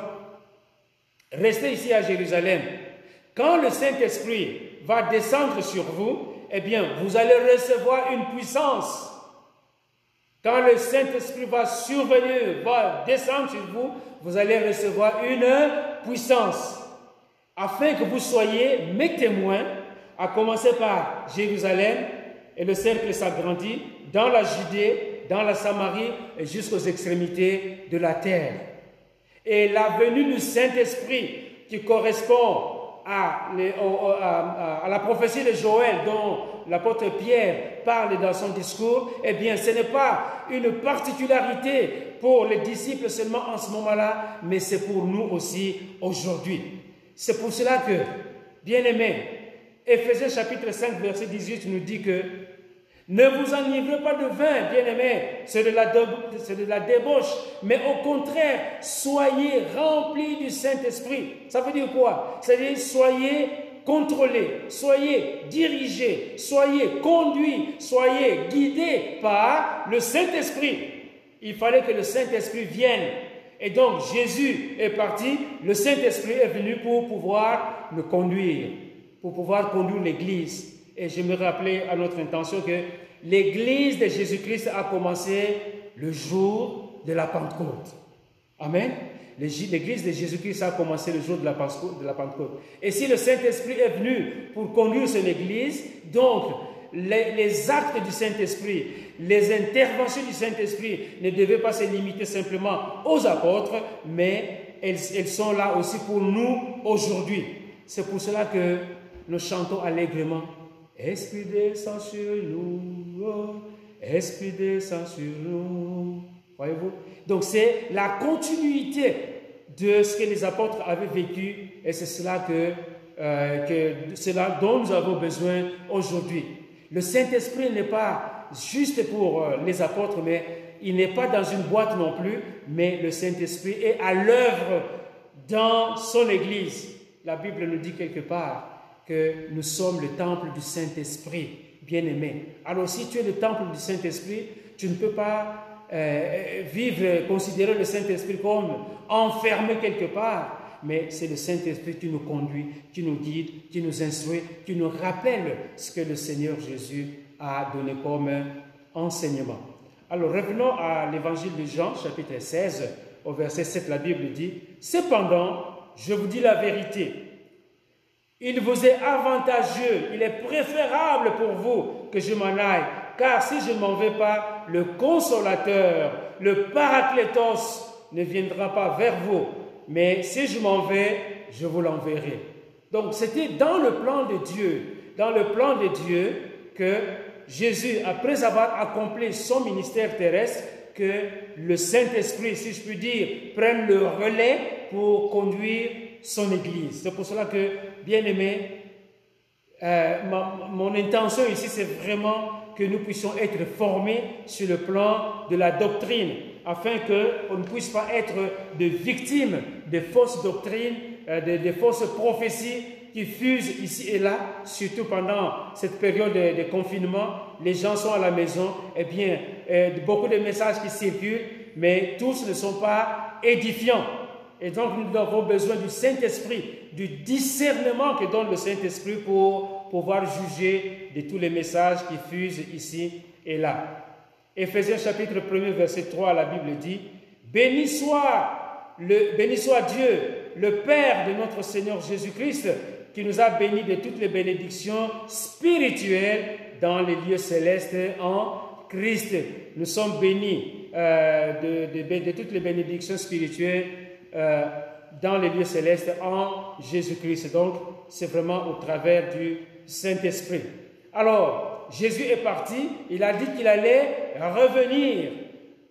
Speaker 2: restez ici à Jérusalem. Quand le Saint-Esprit va descendre sur vous, eh bien, vous allez recevoir une puissance. Quand le Saint-Esprit va survenir, va descendre sur vous, vous allez recevoir une puissance afin que vous soyez mes témoins, à commencer par Jérusalem, et le cercle s'agrandit, dans la Judée, dans la Samarie et jusqu'aux extrémités de la terre. Et la venue du Saint-Esprit qui correspond à, à, la prophétie de Joël dont l'apôtre Pierre parle dans son discours, eh bien ce n'est pas une particularité pour les disciples seulement en ce moment-là, mais c'est pour nous aussi aujourd'hui. C'est pour cela que, bien aimé, Ephésiens chapitre 5, verset 18 nous dit que ne vous enivrez pas de vin, bien aimé, c'est de, la de la débauche, mais au contraire, soyez remplis du Saint-Esprit. Ça veut dire quoi? C'est-à-dire, soyez contrôlés, soyez dirigés, soyez conduits, soyez guidés par le Saint-Esprit. Il fallait que le Saint-Esprit vienne et donc Jésus est parti, le Saint-Esprit est venu pour pouvoir le conduire, pour pouvoir conduire l'Église. Et je me rappelais à notre intention que l'Église de Jésus-Christ a commencé le jour de la Pentecôte. Amen. L'Église de Jésus-Christ a commencé le jour de la Pentecôte. Et si le Saint-Esprit est venu pour conduire son Église, donc les, actes du Saint-Esprit, les interventions du Saint-Esprit ne devaient pas se limiter simplement aux apôtres, mais elles, sont là aussi pour nous aujourd'hui. C'est pour cela que nous chantons allègrement Esprit descend sur nous, oh, Esprit descend sur nous. Voyez-vous? Donc c'est la continuité de ce que les apôtres avaient vécu et c'est cela que, euh, cela dont nous avons besoin aujourd'hui. Le Saint-Esprit n'est pas juste pour euh, les apôtres, mais il n'est pas dans une boîte non plus, mais le Saint-Esprit est à l'œuvre dans son Église. La Bible nous dit quelque part que nous sommes le temple du Saint-Esprit, bien-aimé. Alors si tu es le temple du Saint-Esprit, tu ne peux pas euh, vivre, considérer le Saint-Esprit comme enfermé quelque part mais c'est le Saint-Esprit qui nous conduit, qui nous guide, qui nous instruit, qui nous rappelle ce que le Seigneur Jésus a donné comme enseignement. Alors revenons à l'évangile de Jean, chapitre 16, au verset 7, la Bible dit, Cependant, je vous dis la vérité, il vous est avantageux, il est préférable pour vous que je m'en aille, car si je ne m'en vais pas, le consolateur, le paraclétos ne viendra pas vers vous mais si je m'en vais, je vous l'enverrai. Donc c'était dans le plan de Dieu, dans le plan de Dieu que Jésus, après avoir accompli son ministère terrestre, que le Saint-Esprit, si je puis dire, prenne le relais pour conduire son Église. C'est pour cela que, bien aimé, euh, mon intention ici, c'est vraiment que nous puissions être formés sur le plan de la doctrine, afin qu'on ne puisse pas être de victimes de fausses doctrines, euh, de, fausses prophéties qui fusent ici et là, surtout pendant cette période de, confinement. Les gens sont à la maison, eh bien, euh, beaucoup de messages qui circulent, mais tous ne sont pas édifiants. Et donc, nous avons besoin du Saint-Esprit, du discernement que donne le Saint-Esprit pour pouvoir juger de tous les messages qui fusent ici et là. Éphésiens chapitre 1 verset 3, la Bible dit, Béni soit, le, Dieu, le Père de notre Seigneur Jésus-Christ, qui nous a bénis de toutes les bénédictions spirituelles dans les lieux célestes en Christ. Nous sommes bénis euh, de, toutes les bénédictions spirituelles euh, dans les lieux célestes en Jésus-Christ. Donc, c'est vraiment au travers du Saint-Esprit. Alors, Jésus est parti, il a dit qu'il allait revenir.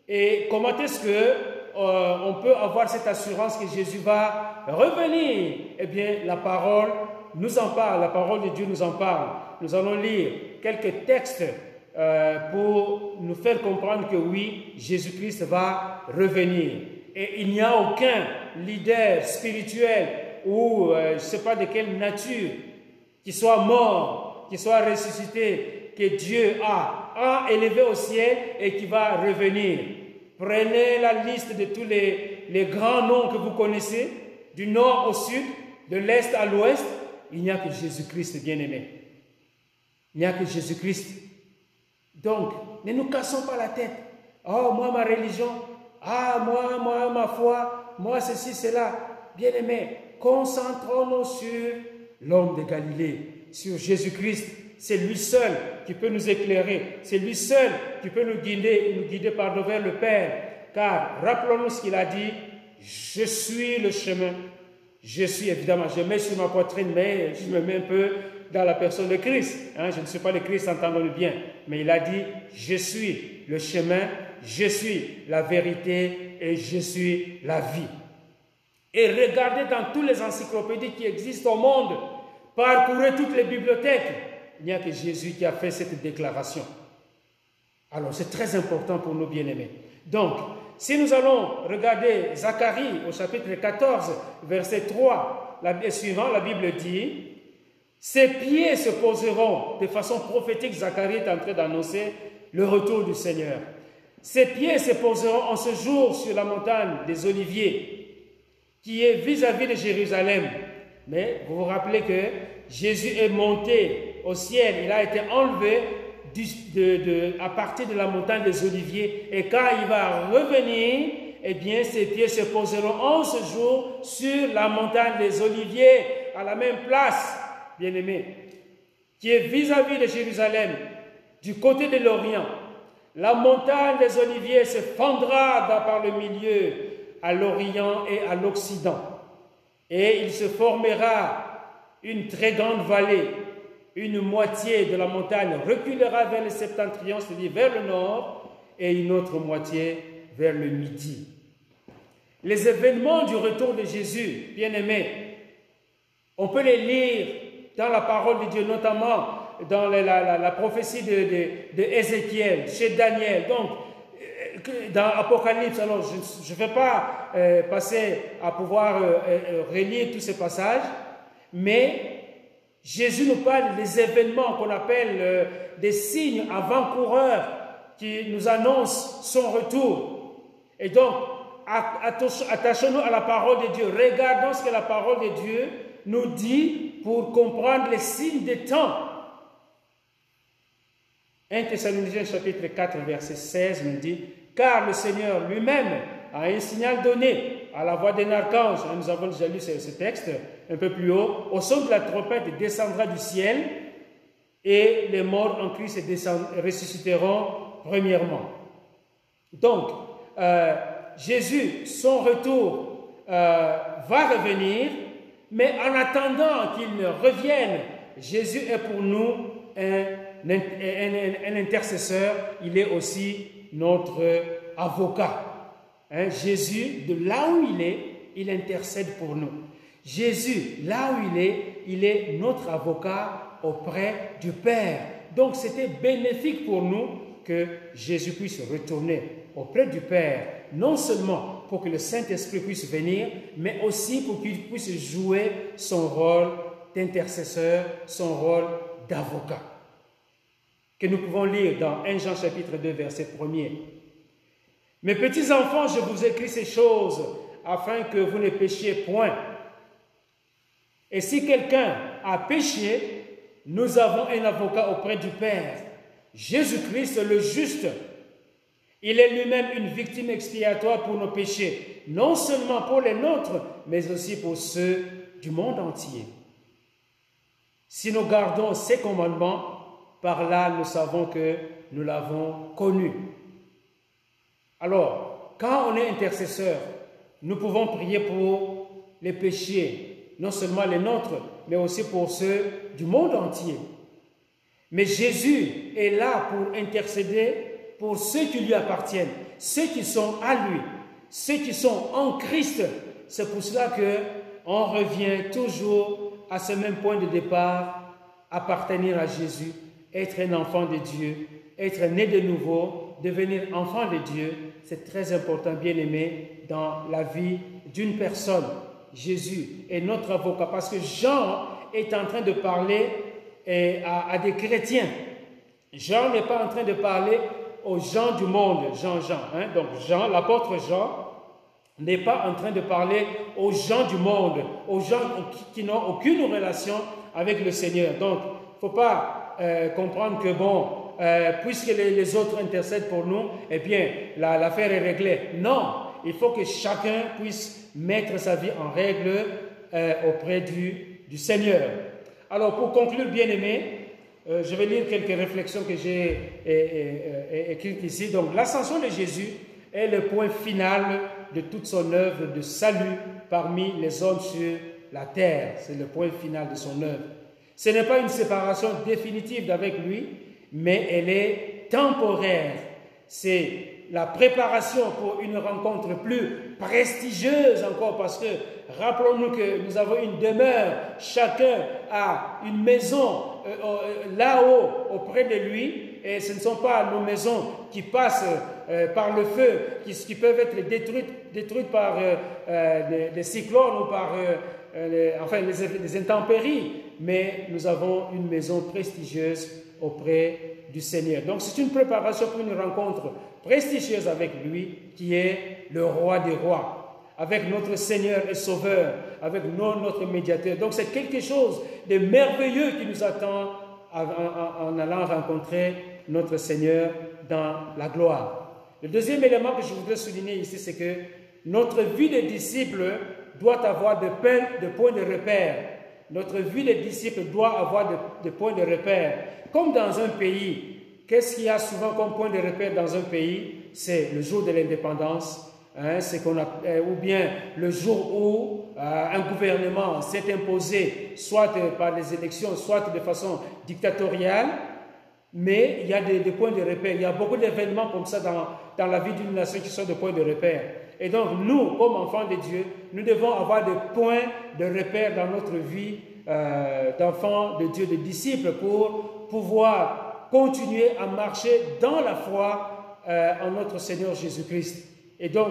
Speaker 2: Et comment est-ce que euh, on peut avoir cette assurance que Jésus va revenir? Eh bien, la parole nous en parle, la parole de Dieu nous en parle. Nous allons lire quelques textes euh, pour nous faire comprendre que oui, Jésus-Christ va revenir. Et il n'y a aucun leader spirituel ou euh, je ne sais pas de quelle nature qui soit mort, qui soit ressuscité, que Dieu a, a élevé au ciel et qui va revenir. Prenez la liste de tous les, les grands noms que vous connaissez, du nord au sud, de l'est à l'ouest. Il n'y a que Jésus-Christ bien-aimé. Il n'y a que Jésus-Christ. Donc, ne nous cassons pas la tête. Oh, moi, ma religion. Ah, moi, moi, ma foi. Moi, ceci, cela. Bien-aimé, concentrons-nous sur l'homme de Galilée, sur Jésus-Christ. C'est lui seul qui peut nous éclairer. C'est lui seul qui peut nous guider, nous guider par vers le Père. Car rappelons-nous ce qu'il a dit. Je suis le chemin. Je suis évidemment, je mets sur ma poitrine, mais je me mets un peu dans la personne de Christ. Hein. je ne suis pas le Christ, entendons-le bien. Mais il a dit, je suis le chemin, je suis la vérité et je suis la vie. Et regardez dans toutes les encyclopédies qui existent au monde, parcourez toutes les bibliothèques, il n'y a que Jésus qui a fait cette déclaration. Alors c'est très important pour nous bien-aimés. Donc, si nous allons regarder Zacharie au chapitre 14, verset 3, la, suivant, la Bible dit, Ses pieds se poseront, de façon prophétique, Zacharie est en train d'annoncer le retour du Seigneur. Ses pieds se poseront en ce jour sur la montagne des Oliviers, qui est vis-à-vis de Jérusalem. Mais vous vous rappelez que Jésus est monté au ciel, il a été enlevé à partir de la montagne des Oliviers. Et quand il va revenir, eh bien, ses pieds se poseront en ce jour sur la montagne des Oliviers, à la même place, bien aimé, qui est vis-à-vis de Jérusalem, du côté de l'Orient. La montagne des Oliviers se fendra par le milieu à l'Orient et à l'Occident. Et il se formera une très grande vallée une moitié de la montagne reculera vers le septentrion, c'est-à-dire vers le nord, et une autre moitié vers le midi. Les événements du retour de Jésus, bien-aimés, on peut les lire dans la parole de Dieu, notamment dans la, prophétie de, Ézéchiel, chez Daniel. Donc, euh, dans Apocalypse, alors je ne vais pas euh, passer à pouvoir euh, relire tous ces passages, mais Jésus nous parle des événements qu'on appelle euh, des signes avant-coureurs qui nous annoncent son retour. Et donc, attachons-nous à la parole de Dieu. Regardons ce que la parole de Dieu nous dit pour comprendre les signes des temps. 1 Thessaloniciens chapitre 4 verset 16 nous dit, car le Seigneur lui-même a un signal donné à la voix d'un archange. Nous avons déjà lu ce, texte un peu plus haut. Au son de la trompette descendra du ciel et les morts en Christ ressusciteront premièrement. Donc, euh, Jésus, son retour euh, va revenir, mais en attendant qu'il ne revienne, Jésus est pour nous un intercesseur, il est aussi notre avocat. Hein, Jésus, de là où il est, il intercède pour nous. Jésus, là où il est, il est notre avocat auprès du Père. Donc c'était bénéfique pour nous que Jésus puisse retourner auprès du Père, non seulement pour que le Saint-Esprit puisse venir, mais aussi pour qu'il puisse jouer son rôle d'intercesseur, son rôle d'avocat. Que nous pouvons lire dans 1 Jean chapitre 2, verset 1er. Mes petits enfants, je vous écris ces choses afin que vous ne péchiez point. Et si quelqu'un a péché, nous avons un avocat auprès du Père, Jésus-Christ le juste. Il est lui-même une victime expiatoire pour nos péchés, non seulement pour les nôtres, mais aussi pour ceux du monde entier. Si nous gardons ces commandements, par là nous savons que nous l'avons connu. Alors, quand on est intercesseur, nous pouvons prier pour les péchés, non seulement les nôtres, mais aussi pour ceux du monde entier. Mais Jésus est là pour intercéder pour ceux qui lui appartiennent, ceux qui sont à lui, ceux qui sont en Christ. C'est pour cela que on revient toujours à ce même point de départ, appartenir à Jésus, être un enfant de Dieu, être né de nouveau, devenir enfant de Dieu, c'est très important, bien aimé, dans la vie d'une personne. Jésus est notre avocat parce que Jean est en train de parler eh, à, des chrétiens. Jean n'est pas en train de parler aux gens du monde, Jean-Jean. Hein. Donc Jean, l'apôtre Jean, n'est pas en train de parler aux gens du monde, aux gens qui, n'ont aucune relation avec le Seigneur. Donc, il ne faut pas euh, comprendre que, bon, euh, puisque les, autres intercèdent pour nous, eh bien, l'affaire est réglée. Non, il faut que chacun puisse mettre sa vie en règle euh, auprès du, Seigneur. Alors, pour conclure, bien aimé, euh, je vais lire quelques réflexions que j'ai écrites ici. Donc, l'ascension de Jésus est le point final de toute son œuvre de salut parmi les hommes sur la terre. C'est le point final de son œuvre. Ce n'est pas une séparation définitive d'avec lui, mais elle est temporaire. C'est la préparation pour une rencontre plus prestigieuse encore, parce que rappelons-nous que nous avons une demeure, chacun a une maison euh, euh, là-haut auprès de lui, et ce ne sont pas nos maisons qui passent euh, par le feu, qui, peuvent être détruites, par des, cyclones ou par enfin, les intempéries, mais nous avons une maison prestigieuse auprès du Seigneur. Donc c'est une préparation pour une rencontre prestigieuse avec lui, qui est le roi des rois, avec notre Seigneur et Sauveur, avec notre médiateur. Donc c'est quelque chose de merveilleux qui nous attend en, allant rencontrer notre Seigneur dans la gloire. Le deuxième élément que je voudrais souligner ici, c'est que notre vie de disciple doit avoir de, de points de repère. Notre vie de disciple doit avoir de points de repère. Comme dans un pays, qu'est-ce qu'il y a souvent comme point de repère dans un pays? C'est le jour de l'indépendance, hein, qu'on euh, ou bien le jour où euh, un gouvernement s'est imposé, soit par les élections, soit de façon dictatoriale. Mais il y a des, points de repère. Il y a beaucoup d'événements comme ça dans, dans la vie d'une nation qui sont des points de repère. Et donc, nous, comme enfants de Dieu, nous devons avoir des points de repère dans notre vie euh, d'enfants de Dieu, de disciples, pour pouvoir continuer à marcher dans la foi euh, en notre Seigneur Jésus-Christ. Et donc,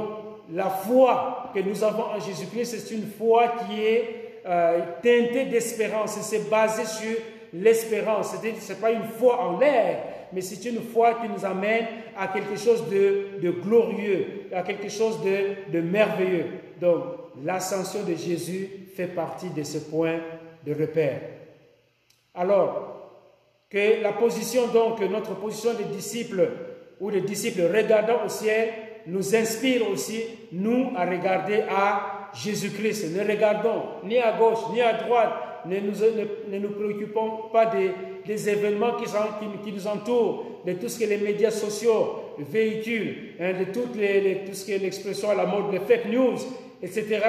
Speaker 2: la foi que nous avons en Jésus-Christ, c'est une foi qui est euh, teintée d'espérance, c'est basé sur l'espérance. Ce n'est pas une foi en l'air, mais c'est une foi qui nous amène à quelque chose de, de glorieux, à quelque chose de, de merveilleux. Donc, l'ascension de Jésus fait partie de ce point de repère. Alors, que la position, donc, notre position de disciples ou de disciples regardant au ciel nous inspire aussi, nous, à regarder à Jésus-Christ. Ne regardons ni à gauche ni à droite, ne nous, ne, nous préoccupons pas des, des événements qui, sont, qui, nous entourent, de tout ce que les médias sociaux véhiculent, hein, de toutes les, tout ce qui est l'expression à la mode, les fake news, etc.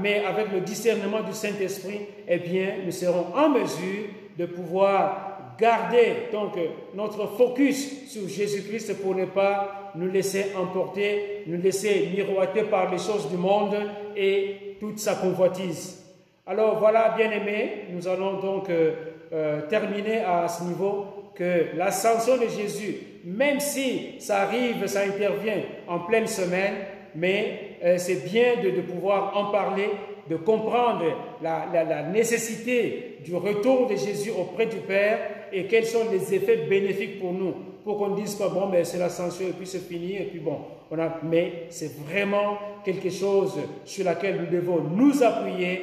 Speaker 2: Mais avec le discernement du Saint-Esprit, eh bien, nous serons en mesure de pouvoir garder donc notre focus sur Jésus-Christ pour ne pas nous laisser emporter, nous laisser miroiter par les choses du monde et toute sa convoitise. Alors voilà, bien aimés, nous allons donc euh, euh, terminer à ce niveau que l'ascension de Jésus, même si ça arrive, ça intervient en pleine semaine, mais euh, c'est bien de, pouvoir en parler, de comprendre la, nécessité du retour de Jésus auprès du Père et quels sont les effets bénéfiques pour nous, pour qu'on ne dise pas, bon, mais c'est l'ascension et puis c'est fini, et puis bon, on a, mais c'est vraiment quelque chose sur laquelle nous devons nous appuyer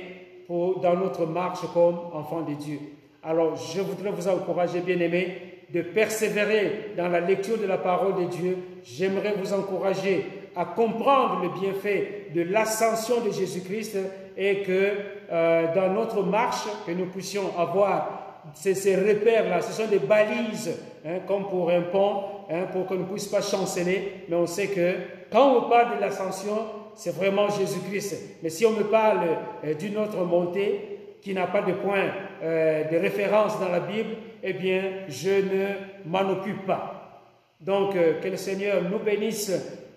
Speaker 2: pour, dans notre marche comme enfants de Dieu. Alors, je voudrais vous encourager, bien aimés, de persévérer dans la lecture de la parole de Dieu. J'aimerais vous encourager à comprendre le bienfait de l'ascension de Jésus-Christ et que euh, dans notre marche, que nous puissions avoir ces, ces repères-là, ce sont des balises, hein, comme pour un pont, hein, pour qu'on ne puisse pas chanceler, mais on sait que quand on parle de l'ascension, c'est vraiment Jésus-Christ. Mais si on me parle euh, d'une autre montée, qui n'a pas de point euh, de référence dans la Bible, eh bien, je ne m'en occupe pas. Donc, euh, que le Seigneur nous bénisse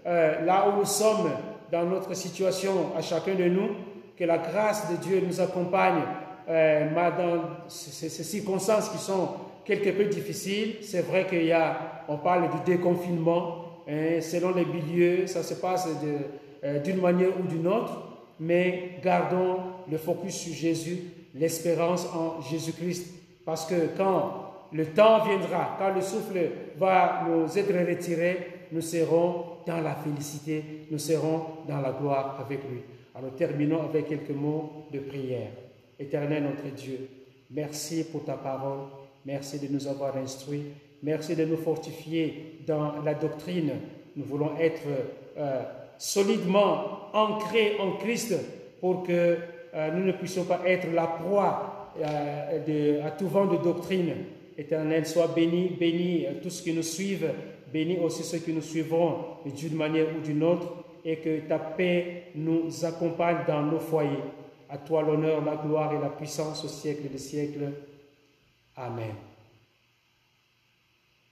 Speaker 2: là où nous sommes dans notre situation à chacun de nous, que la grâce de Dieu nous accompagne dans ces, circonstances qui sont quelque peu difficiles. C'est vrai qu'il y a, on parle du déconfinement, hein, selon les milieux, ça se passe d'une manière ou d'une autre mais gardons le focus sur Jésus, l'espérance en Jésus-Christ. Parce que quand le temps viendra, quand le souffle va nous être retiré, nous serons dans la félicité, nous serons dans la gloire avec lui. Alors terminons avec quelques mots de prière. Éternel notre Dieu, merci pour ta parole, merci de nous avoir instruits, merci de nous fortifier dans la doctrine. Nous voulons être euh, solidement ancrés en Christ pour que euh, nous ne puissions pas être la proie euh, à tout vent de doctrine. Éternel, sois béni, béni tous ceux qui nous suivent, béni aussi ceux qui nous suivront d'une manière ou d'une autre, et que ta paix nous accompagne dans nos foyers. À toi l'honneur, la gloire et la puissance au siècle des siècles. Amen.